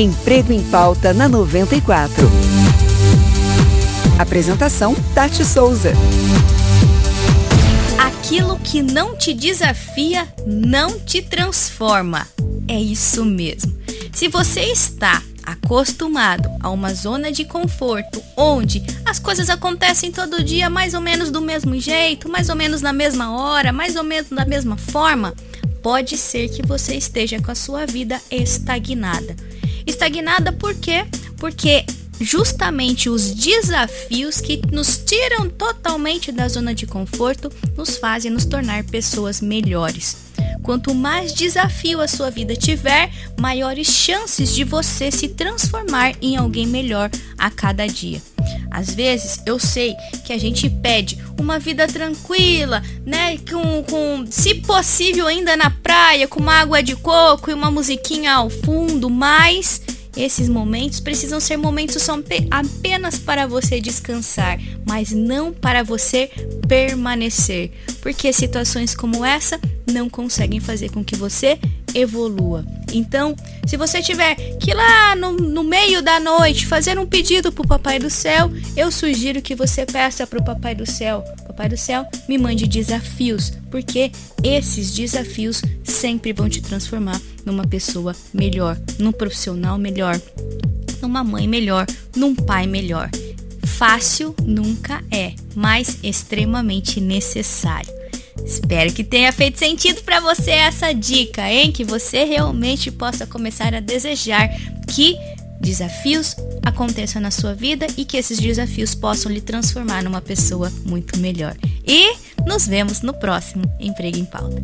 Emprego em Pauta na 94. Apresentação: Tati Souza. Aquilo que não te desafia não te transforma. É isso mesmo. Se você está acostumado a uma zona de conforto onde as coisas acontecem todo dia mais ou menos do mesmo jeito, mais ou menos na mesma hora, mais ou menos da mesma forma, pode ser que você esteja com a sua vida estagnada. Estagnada por quê? Porque justamente os desafios que nos tiram totalmente da zona de conforto nos fazem nos tornar pessoas melhores. Quanto mais desafio a sua vida tiver, maiores chances de você se transformar em alguém melhor a cada dia. Às vezes eu sei que a gente pede uma vida tranquila, né? Com, com, se possível, ainda na praia, com uma água de coco e uma musiquinha ao fundo, mas esses momentos precisam ser momentos apenas para você descansar, mas não para você permanecer, porque situações como essa não conseguem fazer com que você evolua. Então, se você tiver que ir lá no, no meio da noite fazer um pedido para o Papai do Céu, eu sugiro que você peça para o Papai do Céu: Papai do Céu, me mande desafios, porque esses desafios sempre vão te transformar numa pessoa melhor, num profissional melhor, numa mãe melhor, num pai melhor. Fácil nunca é, mas extremamente necessário. Espero que tenha feito sentido para você essa dica, hein? Que você realmente possa começar a desejar que desafios aconteçam na sua vida e que esses desafios possam lhe transformar numa pessoa muito melhor. E nos vemos no próximo Emprego em Pauta.